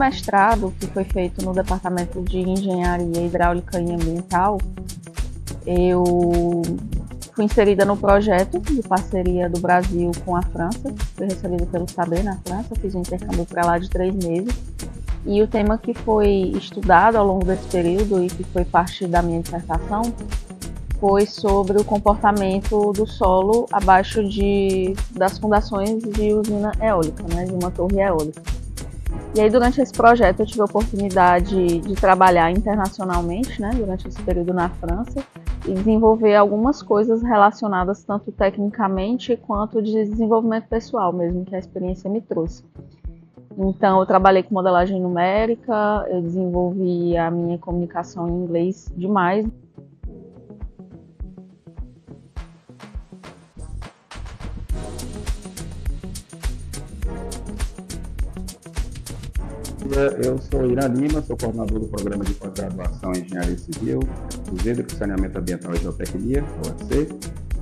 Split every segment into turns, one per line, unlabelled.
mestrado, que foi feito no Departamento de Engenharia Hidráulica e Ambiental, eu fui inserida no projeto de parceria do Brasil com a França, fui recebida pelo Saber na França, fiz um intercâmbio para lá de três meses. E o tema que foi estudado ao longo desse período e que foi parte da minha dissertação foi sobre o comportamento do solo abaixo de, das fundações de usina eólica, né, de uma torre eólica. E aí, durante esse projeto, eu tive a oportunidade de trabalhar internacionalmente, né, durante esse período na França, e desenvolver algumas coisas relacionadas tanto tecnicamente quanto de desenvolvimento pessoal mesmo, que a experiência me trouxe. Então, eu trabalhei com modelagem numérica, eu desenvolvi a minha comunicação em inglês demais.
Eu sou Irã Lima, sou coordenador do programa de pós-graduação em Engenharia Civil, do Centro de Saneamento Ambiental e Geotecnia, UFC.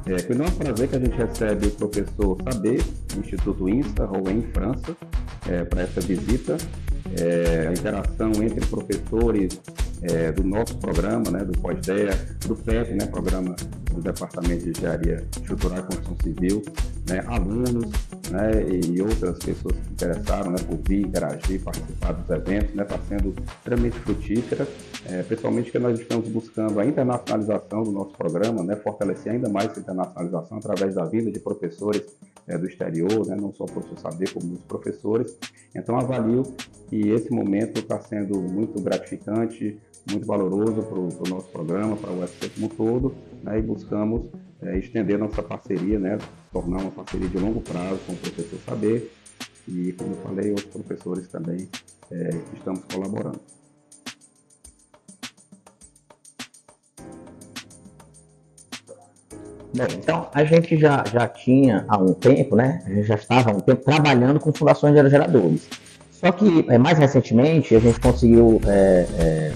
É, foi um prazer que a gente recebe o professor Saber, do Instituto INSA, Rouen, França, é, para essa visita. É, a interação entre professores é, do nosso programa, né, do Pós-DEA, do PEP, né, Programa do Departamento de Engenharia Estrutural e Construção Civil, né, alunos né, e outras pessoas que interessaram né, por vir, interagir, participar dos eventos, está né, sendo extremamente frutífera, é, principalmente nós estamos buscando a internacionalização do nosso programa, né, fortalecer ainda mais essa internacionalização através da vinda de professores é, do exterior, né, não só o professor Saber, como os professores. Então, avalio que esse momento está sendo muito gratificante, muito valoroso para o nosso programa, para o UFC como um todo, né, e buscamos é, estender nossa parceria, né, tornar uma parceria de longo prazo com o professor Saber e, como eu falei, outros professores também é, estamos colaborando.
Bem, então a gente já, já tinha há um tempo, né? A gente já estava há um tempo trabalhando com fundações de aerogeradores. Só que é, mais recentemente a gente conseguiu é, é,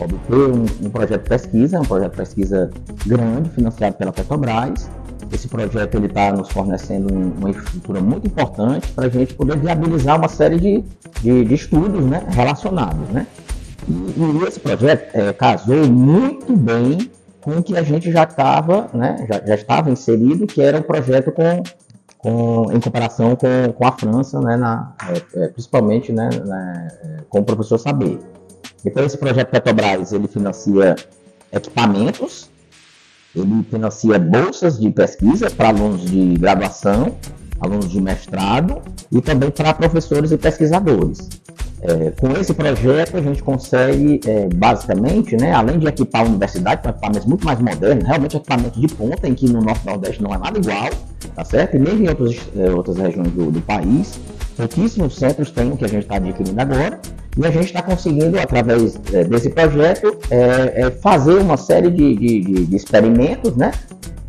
obter um, um, projeto de pesquisa, um projeto de pesquisa grande, financiado pela Petrobras. Esse projeto está nos fornecendo uma infraestrutura muito importante para a gente poder viabilizar uma série de, de, de estudos né, relacionados. Né? E, e esse projeto é, casou muito bem com o que a gente já estava, né, já, já estava inserido, que era um projeto com, com, em comparação com, com a França, né, na, é, é principalmente né, na, é, com o professor Saber. Então, esse projeto Petrobras, ele financia equipamentos, ele financia bolsas de pesquisa para alunos de graduação, alunos de mestrado e também para professores e pesquisadores. É, com esse projeto, a gente consegue, é, basicamente, né, além de equipar a universidade com equipamentos muito mais modernos, realmente equipamentos de ponta, em que no Norte Nordeste não é nada igual, tá certo? E mesmo em outros, é, outras regiões do, do país, pouquíssimos centros têm o que a gente está adquirindo agora, e a gente está conseguindo, através é, desse projeto, é, é, fazer uma série de, de, de experimentos, né?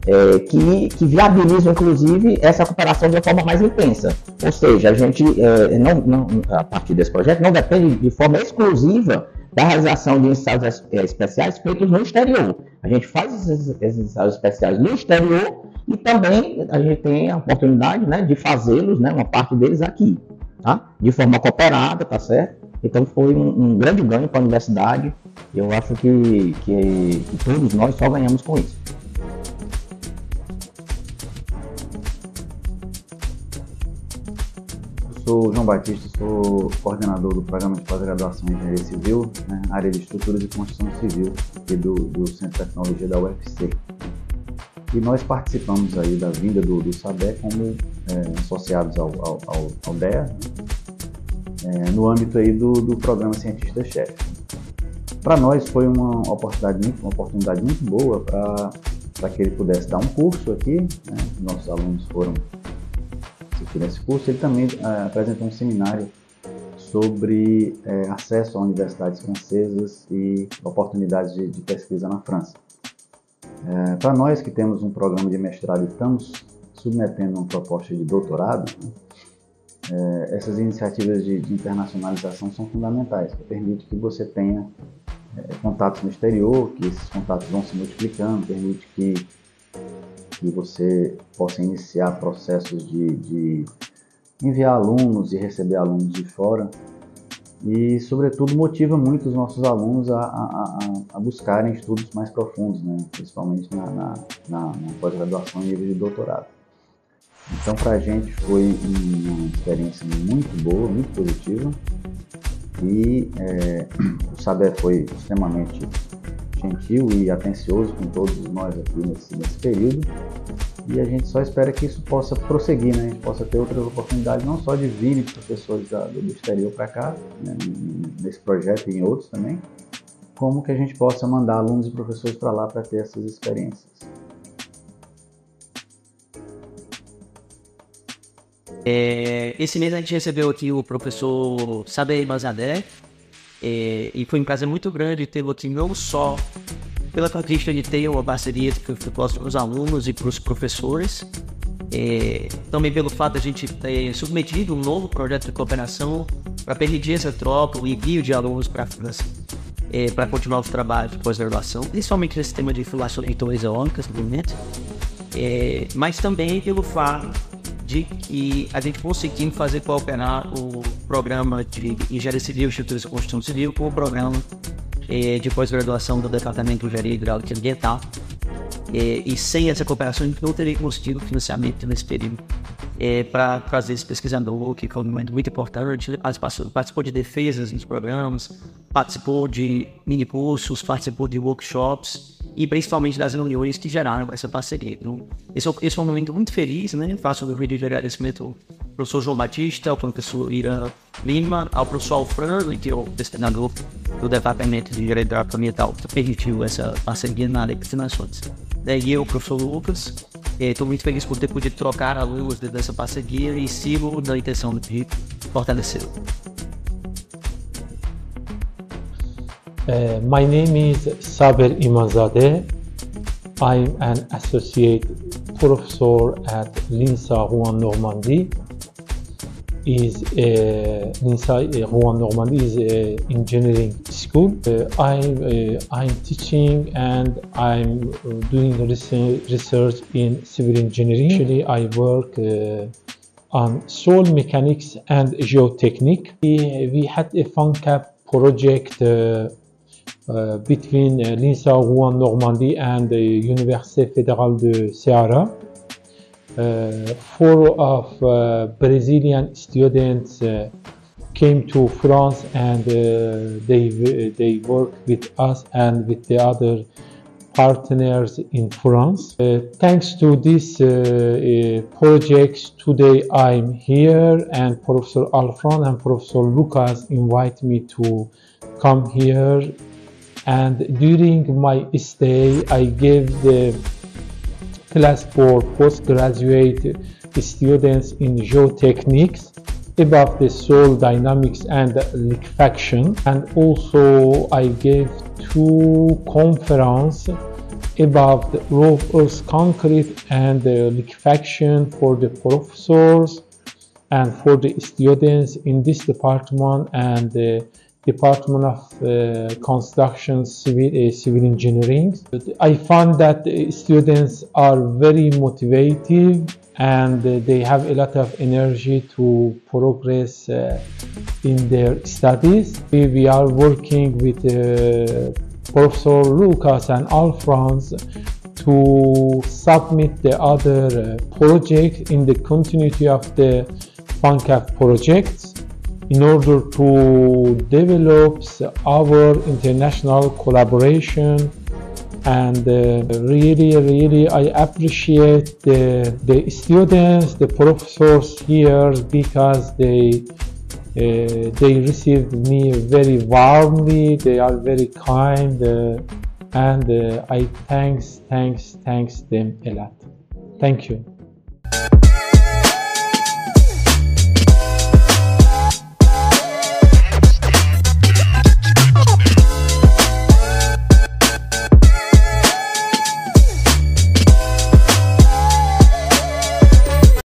É, que, que viabilizam, inclusive, essa cooperação de uma forma mais intensa. Ou seja, a gente, é, não, não, a partir desse projeto, não depende de forma exclusiva da realização de ensaios é, especiais feitos no exterior. A gente faz esses, esses ensaios especiais no exterior e também a gente tem a oportunidade né, de fazê-los, né, uma parte deles aqui, tá? de forma cooperada, tá certo? Então foi um, um grande ganho para a universidade. Eu acho que, que, que todos nós só ganhamos com isso.
sou João Batista, sou coordenador do programa de pós-graduação em Engenharia Civil, né, área de estruturas e construção civil aqui do, do Centro de Tecnologia da UFC. E nós participamos aí da vinda do, do como é, associados ao, ao, ao DEA, né, é, no âmbito aí do, do programa Cientista-Chefe. Para nós foi uma oportunidade muito, uma oportunidade muito boa para que ele pudesse dar um curso aqui. Né? Nossos alunos foram assistir esse curso. Ele também é, apresentou um seminário sobre é, acesso a universidades francesas e oportunidades de, de pesquisa na França. É, para nós que temos um programa de mestrado e estamos submetendo uma proposta de doutorado, né, é, essas iniciativas de, de, internacionalização são fundamentais, que permite que você tenha é, contatos no exterior, que esses contatos vão se multiplicando, permite que, que você possa iniciar processos de, de enviar alunos e receber alunos de fora. e, sobretudo, motiva muito os nossos alunos a, a, a buscarem estudos mais profundos, né? principalmente na, na, na, na pós-graduação e nível de doutorado. Então, para a gente foi uma experiência muito boa, muito positiva. E é, o Saber foi extremamente gentil e atencioso com todos nós aqui nesse, nesse período. E a gente só espera que isso possa prosseguir, né? A gente possa ter outras oportunidades, não só de virem professores da, do exterior para cá, né? nesse projeto e em outros também, como que a gente possa mandar alunos e professores para lá para ter essas experiências.
É, esse mês a gente recebeu aqui o professor Saber Mazadé, é, e foi um prazer muito grande tê-lo aqui, não só pela característica de ter uma parceria que para os alunos e para os professores, é, também pelo fato de a gente ter submetido um novo projeto de cooperação para permitir essa troca, o envio de alunos para a França, é, para continuar os trabalhos de pós-graduação, principalmente nesse tema de informações eólicas no momento, é, mas também pelo fato de que a gente conseguiu fazer cooperar o programa de Engenharia Civil, Estruturas e Construção Civil com o programa eh, de pós-graduação do Departamento de Engenharia Hidráulica e Ambiental. Eh, e sem essa cooperação, a gente não teria conseguido financiamento nesse período eh, para trazer esse pesquisador, que é um momento muito importante. Ele participou de defesas nos programas, participou de mini-cursos, participou de workshops e principalmente das reuniões que geraram essa parceria. Então, esse, é, esse é um momento muito feliz, né? Faço o vídeo de agradecimento ao professor João Batista, ao professor Ira Lima, ao professor Alfredo, que é o destinador do Departamento de Direito Ambiental, que permitiu essa parceria na área de finações. Daí eu, professor Lucas, estou muito feliz por ter podido trocar a luz dessa parceria e sigo na intenção de fortalecê-la.
Uh, my name is Saber Imanzadeh. I'm an associate professor at l'INSA Rouen Normandie. Is uh, l'INSA uh, Rouen Normandie is engineering school. Uh, I'm uh, I'm teaching and I'm doing research in civil engineering. Actually, I work uh, on soil mechanics and geotechnique. We, we had a FunCap project uh, between uh, l'INSA Rouen Normandie and the Université Fédérale de Ceará. Uh, four of Brazilian students came to France and they they work with us and with the other partners in France. Uh, thanks to this uh, uh, project, today I'm here and Professor Alfran and Professor Lucas invite me to come here and during my stay I gave the class for postgraduate students in geotechnics about the soil dynamics and liquefaction. And also I gave two conference about the raw earth concrete and the liquefaction for the professors and for the students in this department and the Department of uh, Construction Civil, uh, Civil Engineering. I found that students are very motivated and they have a lot of energy to progress uh, in their studies. We, we are working with uh, Professor Lucas and Alphonse to submit the other uh, project in the continuity of the FUNCAF projects in order to develop our international collaboration. And uh, really really I appreciate the, the students the professors here because they uh, they received me very warmly. They are very kind uh, and uh, I thanks thanks thanks them a lot. Thank you